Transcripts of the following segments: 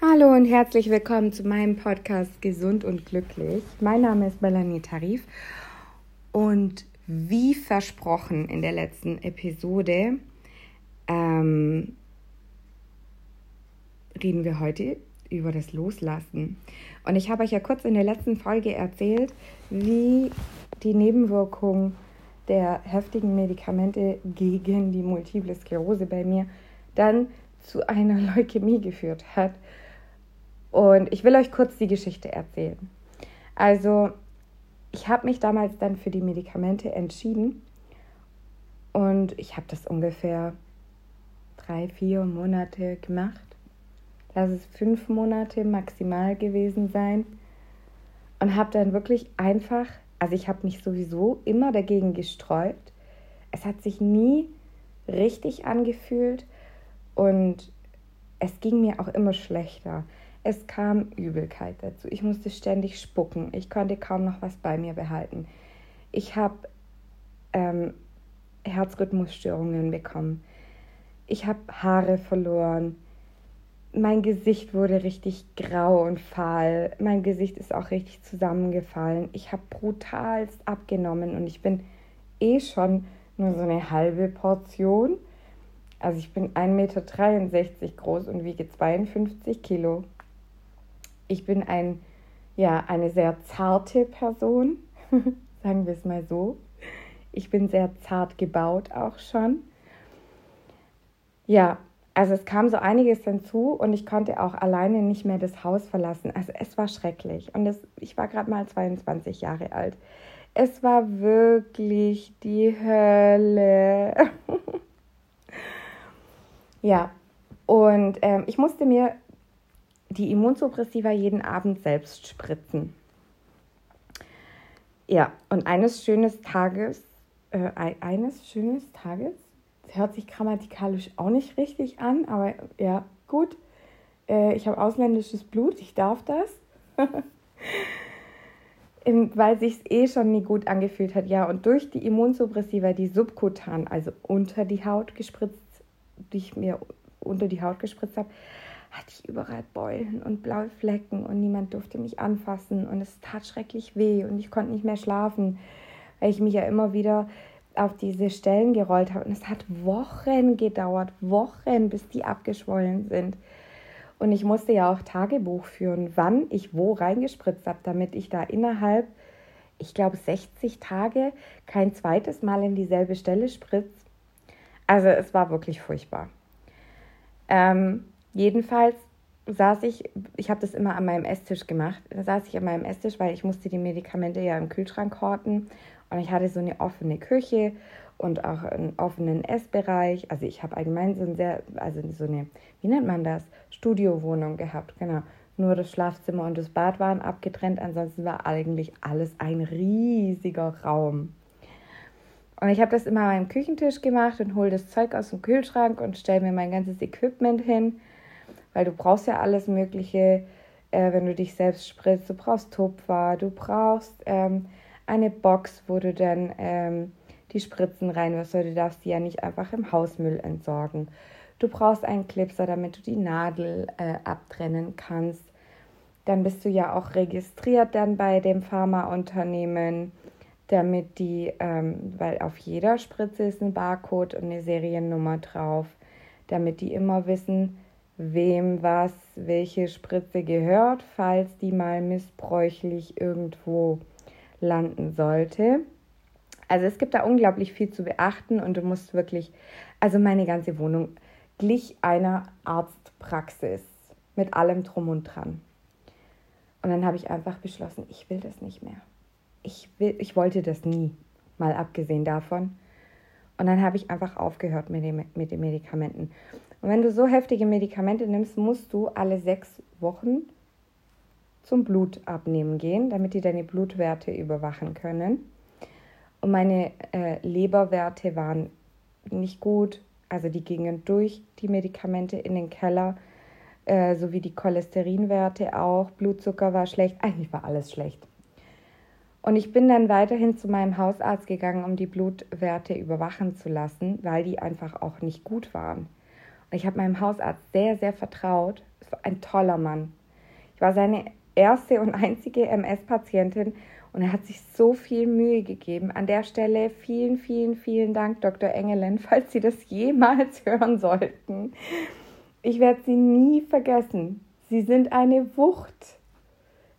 Hallo und herzlich willkommen zu meinem Podcast Gesund und Glücklich. Mein Name ist Melanie Tarif und wie versprochen in der letzten Episode ähm, reden wir heute über das Loslassen. Und ich habe euch ja kurz in der letzten Folge erzählt, wie die Nebenwirkung der heftigen Medikamente gegen die Multiple Sklerose bei mir dann zu einer Leukämie geführt hat. Und ich will euch kurz die Geschichte erzählen. Also, ich habe mich damals dann für die Medikamente entschieden und ich habe das ungefähr drei, vier Monate gemacht. Lass es fünf Monate maximal gewesen sein. Und habe dann wirklich einfach, also ich habe mich sowieso immer dagegen gesträubt. Es hat sich nie richtig angefühlt und es ging mir auch immer schlechter. Es kam Übelkeit dazu. Ich musste ständig spucken. Ich konnte kaum noch was bei mir behalten. Ich habe ähm, Herzrhythmusstörungen bekommen. Ich habe Haare verloren. Mein Gesicht wurde richtig grau und fahl. Mein Gesicht ist auch richtig zusammengefallen. Ich habe brutalst abgenommen und ich bin eh schon nur so eine halbe Portion. Also ich bin 1,63 Meter groß und wiege 52 Kilo ich bin ein, ja, eine sehr zarte Person, sagen wir es mal so. Ich bin sehr zart gebaut auch schon. Ja, also es kam so einiges hinzu und ich konnte auch alleine nicht mehr das Haus verlassen. Also es war schrecklich und es, ich war gerade mal 22 Jahre alt. Es war wirklich die Hölle. ja, und ähm, ich musste mir die Immunsuppressiva jeden Abend selbst spritzen. Ja, und eines schönes Tages, äh, eines schönes Tages, das hört sich grammatikalisch auch nicht richtig an, aber ja, gut. Äh, ich habe ausländisches Blut, ich darf das. weil sich es eh schon nie gut angefühlt hat. Ja, und durch die Immunsuppressiva, die subkutan, also unter die Haut gespritzt, die ich mir unter die Haut gespritzt habe, hatte ich überall Beulen und blaue Flecken und niemand durfte mich anfassen und es tat schrecklich weh und ich konnte nicht mehr schlafen, weil ich mich ja immer wieder auf diese Stellen gerollt habe und es hat Wochen gedauert, Wochen, bis die abgeschwollen sind. Und ich musste ja auch Tagebuch führen, wann ich wo reingespritzt habe, damit ich da innerhalb, ich glaube, 60 Tage kein zweites Mal in dieselbe Stelle spritze. Also es war wirklich furchtbar. Ähm, Jedenfalls saß ich, ich habe das immer an meinem Esstisch gemacht, da saß ich an meinem Esstisch, weil ich musste die Medikamente ja im Kühlschrank horten und ich hatte so eine offene Küche und auch einen offenen Essbereich. Also ich habe allgemein so ein sehr, also so eine, wie nennt man das, Studiowohnung gehabt, genau. Nur das Schlafzimmer und das Bad waren abgetrennt, ansonsten war eigentlich alles ein riesiger Raum. Und ich habe das immer an meinem Küchentisch gemacht und hole das Zeug aus dem Kühlschrank und stelle mir mein ganzes Equipment hin weil du brauchst ja alles Mögliche, äh, wenn du dich selbst spritzt. Du brauchst Tupfer, du brauchst ähm, eine Box, wo du dann ähm, die Spritzen reinwirfst, weil du darfst die ja nicht einfach im Hausmüll entsorgen. Du brauchst einen Clipser, damit du die Nadel äh, abtrennen kannst. Dann bist du ja auch registriert dann bei dem Pharmaunternehmen, damit die, ähm, weil auf jeder Spritze ist ein Barcode und eine Seriennummer drauf, damit die immer wissen, wem was, welche Spritze gehört, falls die mal missbräuchlich irgendwo landen sollte. Also es gibt da unglaublich viel zu beachten und du musst wirklich, also meine ganze Wohnung glich einer Arztpraxis mit allem drum und dran. Und dann habe ich einfach beschlossen, ich will das nicht mehr. Ich, will, ich wollte das nie, mal abgesehen davon. Und dann habe ich einfach aufgehört mit, dem, mit den Medikamenten. Und wenn du so heftige Medikamente nimmst, musst du alle sechs Wochen zum Blutabnehmen gehen, damit die deine Blutwerte überwachen können. Und meine äh, Leberwerte waren nicht gut, also die gingen durch die Medikamente in den Keller, äh, sowie die Cholesterinwerte auch. Blutzucker war schlecht, eigentlich war alles schlecht. Und ich bin dann weiterhin zu meinem Hausarzt gegangen, um die Blutwerte überwachen zu lassen, weil die einfach auch nicht gut waren. Und ich habe meinem Hausarzt sehr, sehr vertraut. Es war ein toller Mann. Ich war seine erste und einzige MS-Patientin und er hat sich so viel Mühe gegeben. An der Stelle vielen, vielen, vielen Dank, Dr. Engelen, falls Sie das jemals hören sollten. Ich werde Sie nie vergessen. Sie sind eine Wucht.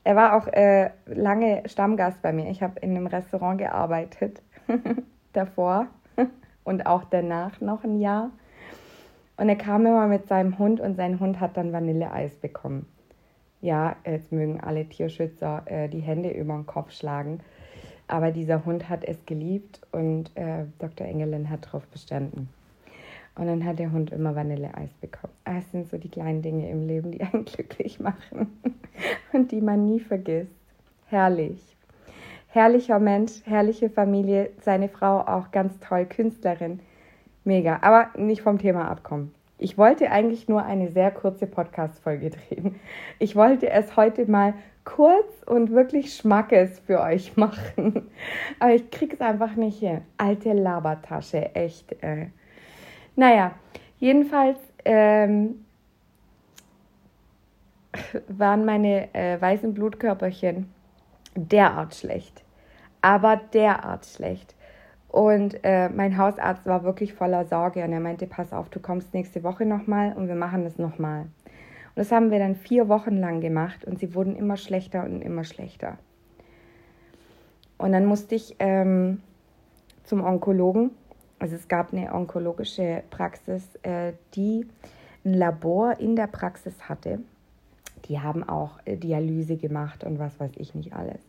Er war auch äh, lange Stammgast bei mir. Ich habe in einem Restaurant gearbeitet davor und auch danach noch ein Jahr. Und er kam immer mit seinem Hund und sein Hund hat dann Vanilleeis bekommen. Ja, jetzt mögen alle Tierschützer äh, die Hände über den Kopf schlagen. Aber dieser Hund hat es geliebt und äh, Dr. Engelin hat darauf bestanden. Und dann hat der Hund immer Vanilleeis bekommen. Ah, es sind so die kleinen Dinge im Leben, die einen glücklich machen und die man nie vergisst. Herrlich. Herrlicher Mensch, herrliche Familie, seine Frau auch ganz toll, Künstlerin. Mega. Aber nicht vom Thema abkommen. Ich wollte eigentlich nur eine sehr kurze Podcast-Folge drehen. Ich wollte es heute mal kurz und wirklich Schmackes für euch machen. Aber ich krieg's einfach nicht hin. Alte Labertasche, echt. Äh. Naja, jedenfalls ähm, waren meine äh, weißen Blutkörperchen derart schlecht. Aber derart schlecht. Und äh, mein Hausarzt war wirklich voller Sorge und er meinte, pass auf, du kommst nächste Woche nochmal und wir machen das nochmal. Und das haben wir dann vier Wochen lang gemacht und sie wurden immer schlechter und immer schlechter. Und dann musste ich ähm, zum Onkologen. Also es gab eine onkologische Praxis, äh, die ein Labor in der Praxis hatte. Die haben auch äh, Dialyse gemacht und was weiß ich nicht alles.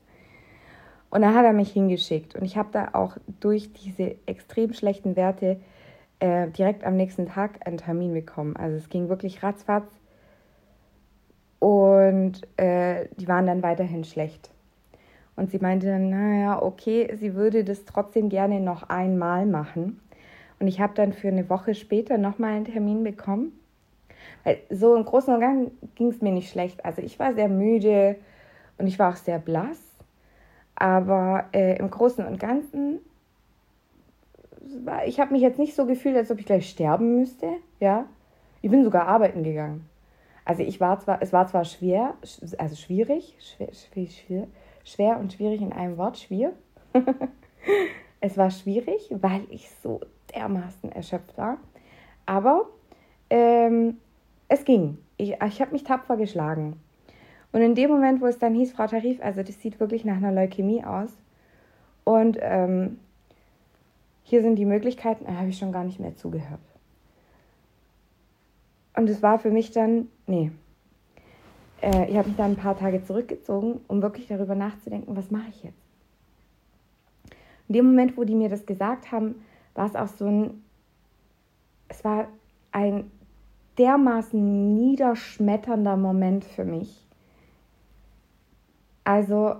Und dann hat er mich hingeschickt. Und ich habe da auch durch diese extrem schlechten Werte äh, direkt am nächsten Tag einen Termin bekommen. Also es ging wirklich ratzfatz. Und äh, die waren dann weiterhin schlecht. Und sie meinte dann, naja, okay, sie würde das trotzdem gerne noch einmal machen. Und ich habe dann für eine Woche später nochmal einen Termin bekommen. So im Großen und Ganzen ging es mir nicht schlecht. Also ich war sehr müde und ich war auch sehr blass. Aber äh, im Großen und Ganzen, ich habe mich jetzt nicht so gefühlt, als ob ich gleich sterben müsste. Ja, ich bin sogar arbeiten gegangen. Also ich war zwar, es war zwar schwer, also schwierig, schwer, schwer, schwer und schwierig in einem Wort, schwierig. es war schwierig, weil ich so dermaßen erschöpft war. Aber ähm, es ging. Ich, ich habe mich tapfer geschlagen. Und in dem Moment, wo es dann hieß, Frau Tarif, also das sieht wirklich nach einer Leukämie aus. Und ähm, hier sind die Möglichkeiten, da habe ich schon gar nicht mehr zugehört. Und es war für mich dann, nee. Äh, ich habe mich dann ein paar Tage zurückgezogen, um wirklich darüber nachzudenken, was mache ich jetzt? In dem Moment, wo die mir das gesagt haben, war es auch so ein, es war ein dermaßen niederschmetternder Moment für mich also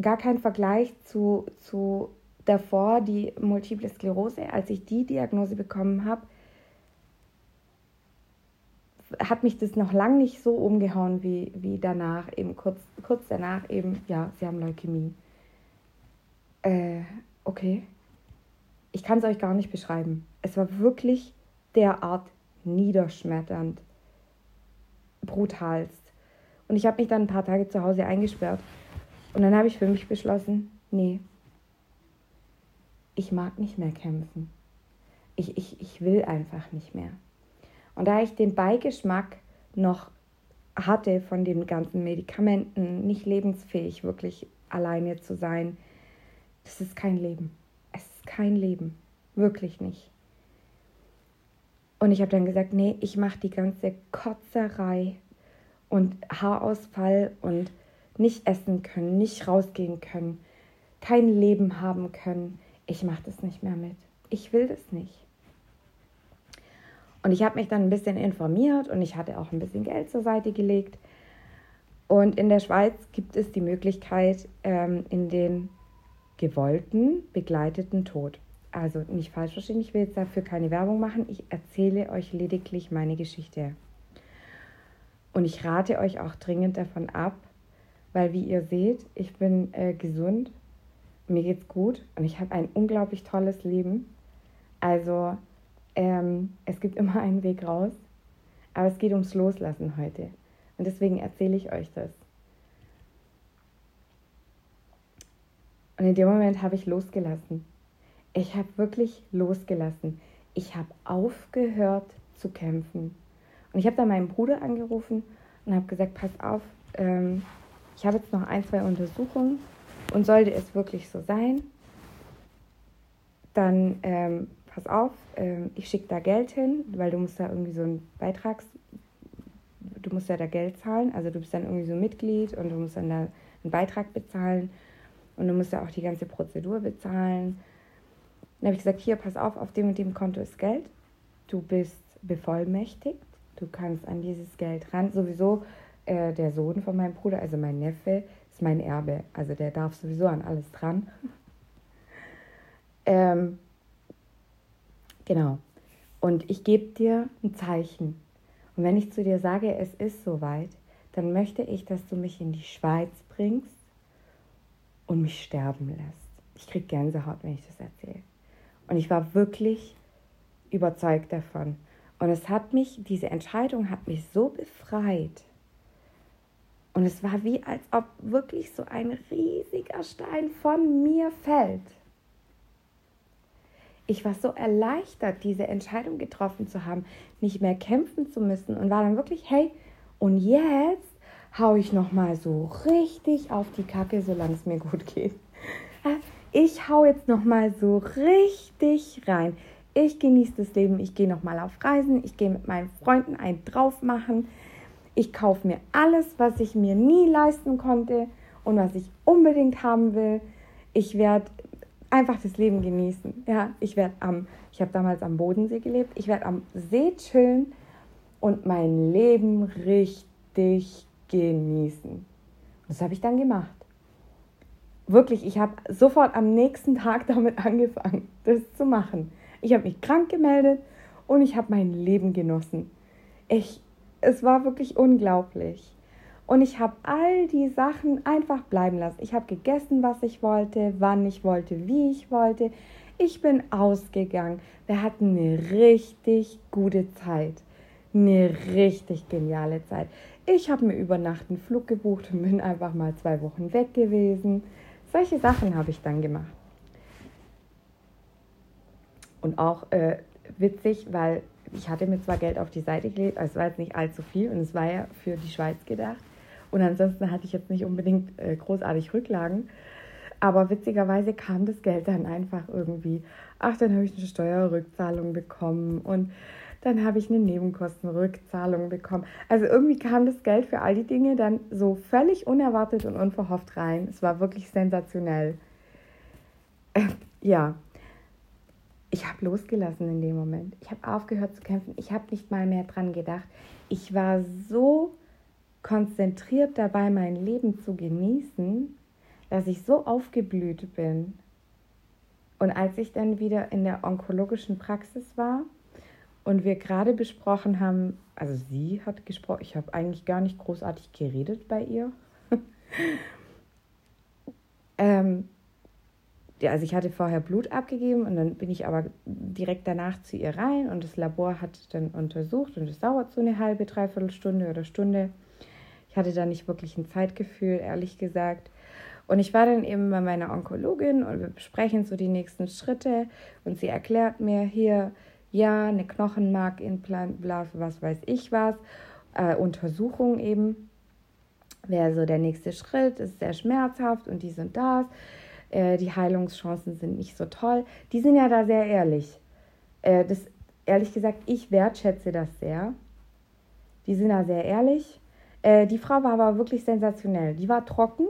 gar kein Vergleich zu, zu davor, die Multiple Sklerose. Als ich die Diagnose bekommen habe, hat mich das noch lange nicht so umgehauen wie, wie danach, eben kurz, kurz danach eben, ja, sie haben Leukämie. Äh, okay. Ich kann es euch gar nicht beschreiben. Es war wirklich derart niederschmetternd, brutalst. Und ich habe mich dann ein paar Tage zu Hause eingesperrt. Und dann habe ich für mich beschlossen, nee, ich mag nicht mehr kämpfen. Ich, ich, ich will einfach nicht mehr. Und da ich den Beigeschmack noch hatte von den ganzen Medikamenten, nicht lebensfähig wirklich alleine zu sein, das ist kein Leben. Es ist kein Leben. Wirklich nicht. Und ich habe dann gesagt, nee, ich mache die ganze Kotzerei und Haarausfall und nicht essen können, nicht rausgehen können, kein Leben haben können. Ich mache das nicht mehr mit. Ich will das nicht. Und ich habe mich dann ein bisschen informiert und ich hatte auch ein bisschen Geld zur Seite gelegt. Und in der Schweiz gibt es die Möglichkeit ähm, in den gewollten begleiteten Tod. Also nicht falsch verstehen, ich will jetzt dafür keine Werbung machen. Ich erzähle euch lediglich meine Geschichte. Und ich rate euch auch dringend davon ab, weil wie ihr seht, ich bin äh, gesund, mir geht's gut und ich habe ein unglaublich tolles Leben. Also Ähm, es gibt immer einen Weg raus, aber es geht ums Loslassen heute. Und deswegen erzähle ich euch das. Und in dem Moment habe ich losgelassen. Ich habe wirklich losgelassen. Ich habe aufgehört zu kämpfen. Und ich habe dann meinen Bruder angerufen und habe gesagt, pass auf, ähm, ich habe jetzt noch ein, zwei Untersuchungen und sollte es wirklich so sein, dann ähm, pass auf, ähm, ich schicke da Geld hin, weil du musst da irgendwie so einen Beitrags, du musst ja da Geld zahlen, also du bist dann irgendwie so Mitglied und du musst dann da einen Beitrag bezahlen und du musst ja auch die ganze Prozedur bezahlen. Dann habe ich gesagt, hier, pass auf, auf dem und dem Konto ist Geld. Du bist bevollmächtigt. Du kannst an dieses Geld ran. Sowieso äh, der Sohn von meinem Bruder, also mein Neffe, ist mein Erbe. Also der darf sowieso an alles dran. ähm, genau. Und ich gebe dir ein Zeichen. Und wenn ich zu dir sage, es ist soweit, dann möchte ich, dass du mich in die Schweiz bringst und mich sterben lässt. Ich kriege Gänsehaut, wenn ich das erzähle. Und ich war wirklich überzeugt davon. Und es hat mich, diese Entscheidung hat mich so befreit. Und es war wie, als ob wirklich so ein riesiger Stein von mir fällt. Ich war so erleichtert, diese Entscheidung getroffen zu haben, nicht mehr kämpfen zu müssen und war dann wirklich, hey, und jetzt hau ich noch mal so richtig auf die Kacke, solange es mir gut geht. Ich hau jetzt noch mal so richtig rein. Ich genieße das Leben, ich gehe noch mal auf Reisen, ich gehe mit meinen Freunden ein drauf machen. Ich kaufe mir alles, was ich mir nie leisten konnte und was ich unbedingt haben will. Ich werde einfach das Leben genießen. Ja, ich werde am, ich habe damals am Bodensee gelebt. Ich werde am See chillen und mein Leben richtig genießen. Das habe ich dann gemacht. Wirklich, ich habe sofort am nächsten Tag damit angefangen, das zu machen. Ich habe mich krank gemeldet und ich habe mein Leben genossen. Ich, es war wirklich unglaublich. Und ich habe all die Sachen einfach bleiben lassen. Ich habe gegessen, was ich wollte, wann ich wollte, wie ich wollte. Ich bin ausgegangen. Wir hatten eine richtig gute Zeit. Eine richtig geniale Zeit. Ich habe mir über Nacht einen Flug gebucht und bin einfach mal zwei Wochen weg gewesen. Solche Sachen habe ich dann gemacht. Und auch äh, witzig, weil ich hatte mir zwar Geld auf die Seite gelegt, also es war jetzt nicht allzu viel und es war ja für die Schweiz gedacht. Und ansonsten hatte ich jetzt nicht unbedingt äh, großartig Rücklagen. Aber witzigerweise kam das Geld dann einfach irgendwie. Ach, dann habe ich eine Steuerrückzahlung bekommen und dann habe ich eine Nebenkostenrückzahlung bekommen. Also irgendwie kam das Geld für all die Dinge dann so völlig unerwartet und unverhofft rein. Es war wirklich sensationell. Ja, ich habe losgelassen in dem Moment. Ich habe aufgehört zu kämpfen. Ich habe nicht mal mehr dran gedacht. Ich war so konzentriert dabei, mein Leben zu genießen, dass ich so aufgeblüht bin. Und als ich dann wieder in der onkologischen Praxis war, und wir gerade besprochen haben, also sie hat gesprochen, ich habe eigentlich gar nicht großartig geredet bei ihr. ähm, ja, also ich hatte vorher Blut abgegeben und dann bin ich aber direkt danach zu ihr rein und das Labor hat dann untersucht und es dauert so eine halbe, dreiviertel Stunde oder Stunde. Ich hatte da nicht wirklich ein Zeitgefühl, ehrlich gesagt. Und ich war dann eben bei meiner Onkologin und wir besprechen so die nächsten Schritte und sie erklärt mir hier, ja, eine Knochenmarkimplant, was weiß ich was, äh, Untersuchung eben, wäre so der nächste Schritt, ist sehr schmerzhaft und dies und das, äh, die Heilungschancen sind nicht so toll. Die sind ja da sehr ehrlich. Äh, das, ehrlich gesagt, ich wertschätze das sehr. Die sind da sehr ehrlich. Äh, die Frau war aber wirklich sensationell. Die war trocken,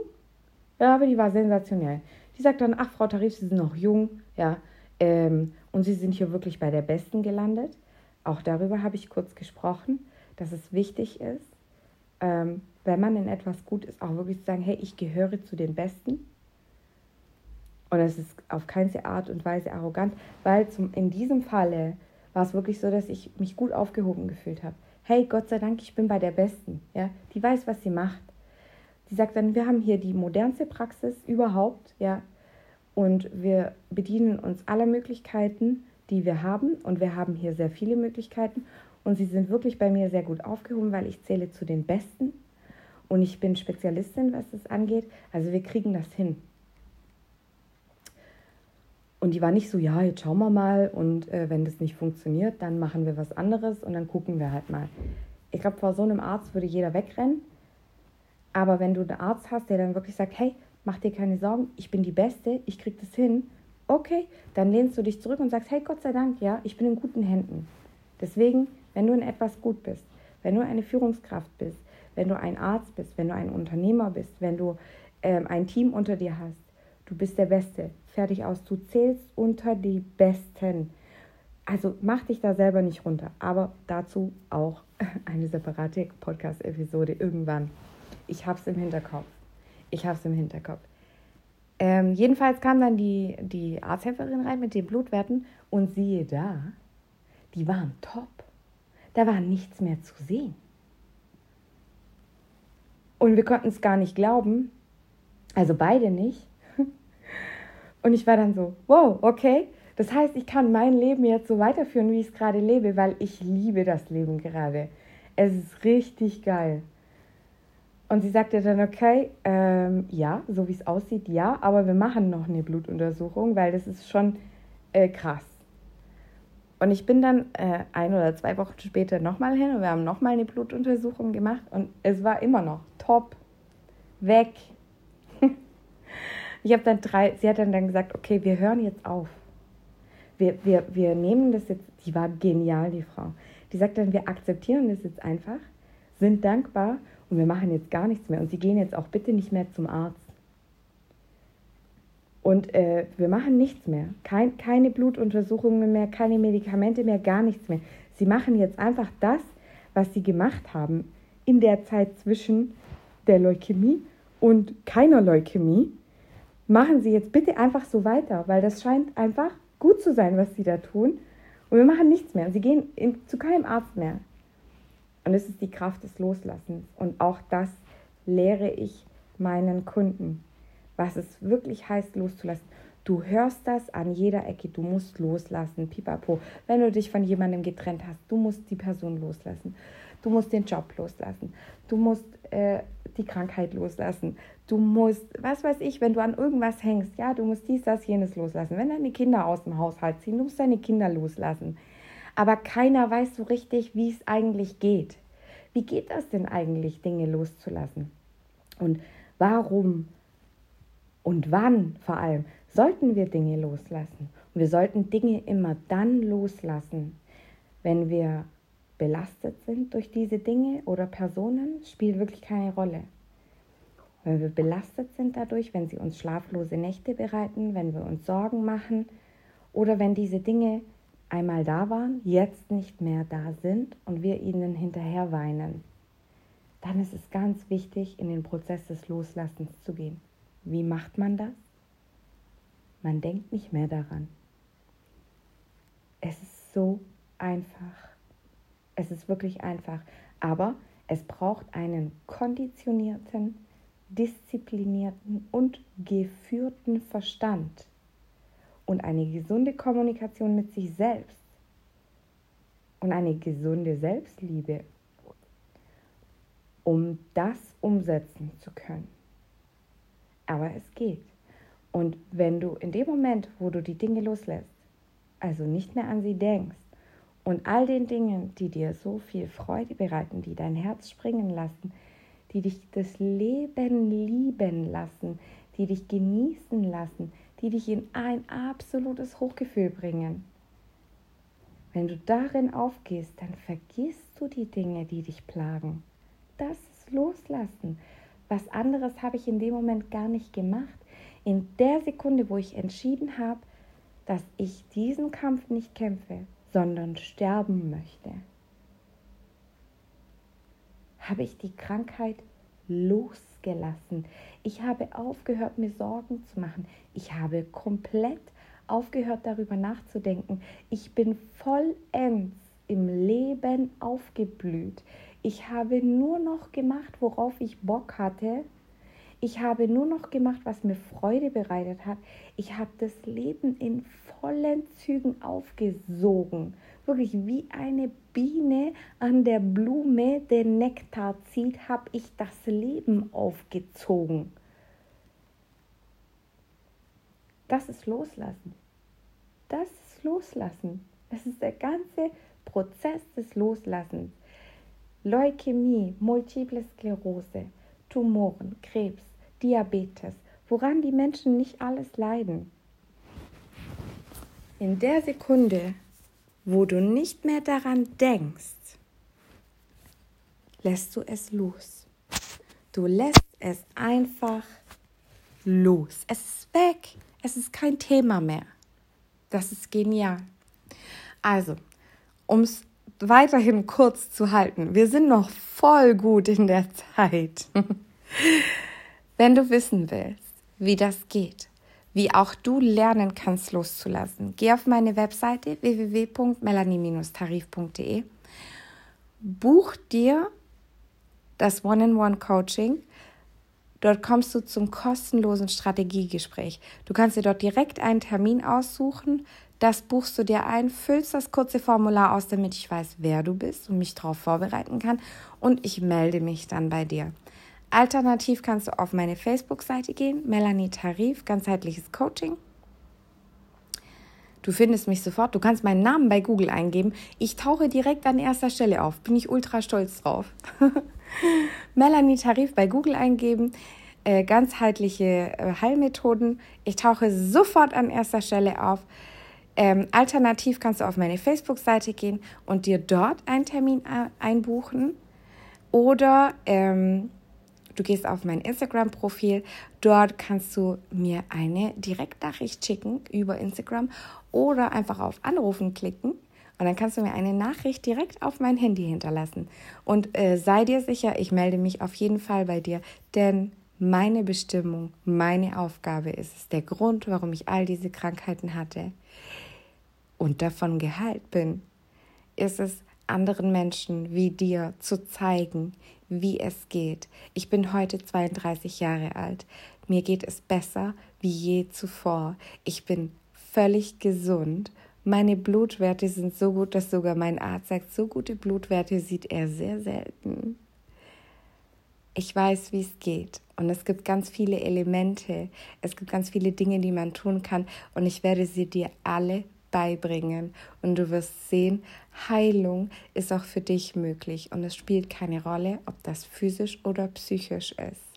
ja, aber die war sensationell. Die sagt dann, ach, Frau Tarif, Sie sind noch jung, ja, ähm, und sie sind hier wirklich bei der Besten gelandet. Auch darüber habe ich kurz gesprochen, dass es wichtig ist, ähm, wenn man in etwas gut ist, auch wirklich zu sagen, hey, ich gehöre zu den Besten. Und es ist auf keine Art und Weise arrogant, weil zum, in diesem Falle war es wirklich so, dass ich mich gut aufgehoben gefühlt habe. Hey, Gott sei Dank, ich bin bei der Besten. Ja? Die weiß, was sie macht. Die sagt dann, wir haben hier die modernste Praxis überhaupt. Ja? Und wir bedienen uns aller Möglichkeiten, die wir haben. Und wir haben hier sehr viele Möglichkeiten. Und sie sind wirklich bei mir sehr gut aufgehoben, weil ich zähle zu den Besten. Und ich bin Spezialistin, was das angeht. Also wir kriegen das hin. Und die war nicht so, ja, jetzt schauen wir mal und äh, wenn das nicht funktioniert, dann machen wir was anderes und dann gucken wir halt mal. Ich glaube, vor so einem Arzt würde jeder wegrennen. Aber wenn du einen Arzt hast, der dann wirklich sagt, hey, mach dir keine Sorgen, ich bin die Beste, ich krieg das hin, okay, dann lehnst du dich zurück und sagst, hey, Gott sei Dank, ja, ich bin in guten Händen. Deswegen, wenn du in etwas gut bist, wenn du eine Führungskraft bist, wenn du ein Arzt bist, wenn du ein Unternehmer bist, wenn du ähm, ein Team unter dir hast, du bist der Beste fertig aus. Du zählst unter die Besten. Also mach dich da selber nicht runter. Aber dazu auch eine separate Podcast-Episode irgendwann. Ich hab's im Hinterkopf. Ich hab's im Hinterkopf. Ähm, jedenfalls kam dann die, die Arzthelferin rein mit den Blutwerten und siehe da, die waren top. Da war nichts mehr zu sehen. Und wir konnten es gar nicht glauben, also beide nicht, und ich war dann so, wow, okay. Das heißt, ich kann mein Leben jetzt so weiterführen, wie ich es gerade lebe, weil ich liebe das Leben gerade. Es ist richtig geil. Und sie sagte dann, okay, ähm, ja, so wie es aussieht, ja, aber wir machen noch eine Blutuntersuchung, weil das ist schon äh, krass. Und ich bin dann äh, ein oder zwei Wochen später nochmal hin und wir haben nochmal eine Blutuntersuchung gemacht und es war immer noch top, weg, ich habe dann drei, sie hat dann, dann gesagt, okay, wir hören jetzt auf. Wir, wir, wir nehmen das jetzt, die war genial, die Frau. Die sagt dann, wir akzeptieren das jetzt einfach, sind dankbar und wir machen jetzt gar nichts mehr. Und sie gehen jetzt auch bitte nicht mehr zum Arzt. Und äh, wir machen nichts mehr. Kein, keine Blutuntersuchungen mehr, keine Medikamente mehr, gar nichts mehr. Sie machen jetzt einfach das, was sie gemacht haben in der Zeit zwischen der Leukämie und keiner Leukämie machen Sie jetzt bitte einfach so weiter, weil das scheint einfach gut zu sein, was Sie da tun. Und wir machen nichts mehr. Sie gehen in, zu keinem Arzt mehr. Und es ist die Kraft des Loslassens. Und auch das lehre ich meinen Kunden, was es wirklich heißt, loszulassen. Du hörst das an jeder Ecke. Du musst loslassen. Pipapo. Wenn du dich von jemandem getrennt hast, du musst die Person loslassen. Du musst den Job loslassen. Du musst äh, die Krankheit loslassen. Du musst, was weiß ich, wenn du an irgendwas hängst, ja, du musst dies, das, jenes loslassen. Wenn deine Kinder aus dem Haushalt ziehen, du musst deine Kinder loslassen. Aber keiner weiß so richtig, wie es eigentlich geht. Wie geht das denn eigentlich, Dinge loszulassen? Und warum und wann vor allem sollten wir Dinge loslassen? Und wir sollten Dinge immer dann loslassen, wenn wir belastet sind durch diese Dinge oder Personen, spielt wirklich keine Rolle. Wenn wir belastet sind dadurch, wenn sie uns schlaflose Nächte bereiten, wenn wir uns Sorgen machen oder wenn diese Dinge einmal da waren, jetzt nicht mehr da sind und wir ihnen hinterher weinen, dann ist es ganz wichtig, in den Prozess des Loslassens zu gehen. Wie macht man das? Man denkt nicht mehr daran. Es ist so einfach. Es ist wirklich einfach. Aber es braucht einen konditionierten, disziplinierten und geführten Verstand und eine gesunde Kommunikation mit sich selbst und eine gesunde Selbstliebe, um das umsetzen zu können. Aber es geht. Und wenn du in dem Moment, wo du die Dinge loslässt, also nicht mehr an sie denkst, und all den Dingen, die dir so viel Freude bereiten, die dein Herz springen lassen, die dich das Leben lieben lassen, die dich genießen lassen, die dich in ein absolutes Hochgefühl bringen. Wenn du darin aufgehst, dann vergisst du die Dinge, die dich plagen. Das ist Loslassen. Was anderes habe ich in dem Moment gar nicht gemacht. In der Sekunde, wo ich entschieden habe, dass ich diesen Kampf nicht kämpfe, sondern sterben möchte, habe ich die Krankheit losgelassen. Ich habe aufgehört, mir Sorgen zu machen. Ich habe komplett aufgehört, darüber nachzudenken. Ich bin vollends im Leben aufgeblüht. Ich habe nur noch gemacht, worauf ich Bock hatte. Ich habe nur noch gemacht, was mir Freude bereitet hat. Ich habe das Leben in vollen Zügen aufgesogen. Wirklich wie eine Biene an der Blume den Nektar zieht, habe ich das Leben aufgezogen. Das ist Loslassen. Das ist Loslassen. Es ist der ganze Prozess des Loslassens. Leukämie, Multiple Sklerose, Tumoren, Krebs, Diabetes, woran die Menschen nicht alles leiden. In der Sekunde, wo du nicht mehr daran denkst, lässt du es los. Du lässt es einfach los. Es ist weg. Es ist kein Thema mehr. Das ist genial. Also, um es weiterhin kurz zu halten, wir sind noch voll gut in der Zeit. Wenn du wissen willst, wie das geht, wie auch du lernen kannst loszulassen, geh auf meine Webseite www.melanie-tarif.de, buch dir das One-in-One-Coaching. Dort kommst du zum kostenlosen Strategiegespräch. Du kannst dir dort direkt einen Termin aussuchen, das buchst du dir ein, füllst das kurze Formular aus, damit ich weiß, wer du bist und mich darauf vorbereiten kann. Und ich melde mich dann bei dir. Alternativ kannst du auf meine Facebook-Seite gehen, Melanie Tarif, ganzheitliches Coaching. Du findest mich sofort. Du kannst meinen Namen bei Google eingeben. Ich tauche direkt an erster Stelle auf. Bin ich ultra stolz drauf. Melanie Tarif bei Google eingeben. Äh, ganzheitliche äh, Heilmethoden. Ich tauche sofort an erster Stelle auf. Ähm, alternativ kannst du auf meine Facebook-Seite gehen und dir dort einen Termin einbuchen. Oder ähm, du gehst auf mein Instagram-Profil. Dort kannst du mir eine Direktnachricht schicken über Instagram oder einfach auf Anrufen klicken. Und dann kannst du mir eine Nachricht direkt auf mein Handy hinterlassen. Und äh, sei dir sicher, ich melde mich auf jeden Fall bei dir, denn meine Bestimmung, meine Aufgabe ist es, der Grund, warum ich all diese Krankheiten hatte und davon geheilt bin, ist es anderen Menschen wie dir zu zeigen, wie es geht. Ich bin heute 32 Jahre alt. Mir geht es besser wie je zuvor. Ich bin völlig gesund. Meine Blutwerte sind so gut, dass sogar mein Arzt sagt, so gute Blutwerte sieht er sehr selten. Ich weiß, wie es geht. Und es gibt ganz viele Elemente. Es gibt ganz viele Dinge, die man tun kann. Und ich werde sie dir alle beibringen und du wirst sehen, Heilung ist auch für dich möglich und es spielt keine Rolle, ob das physisch oder psychisch ist.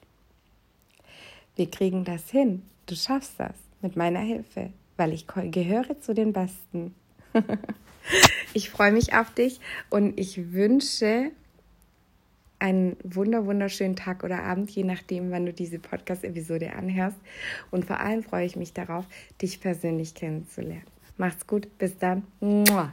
Wir kriegen das hin. Du schaffst das mit meiner Hilfe, weil ich gehöre zu den Besten. ich freue mich auf dich und ich wünsche einen wunder wunderschönen Tag oder Abend, je nachdem, wann du diese Podcast-Episode anhörst. Und vor allem freue ich mich darauf, dich persönlich kennenzulernen. Macht's gut, bis dann. Mua.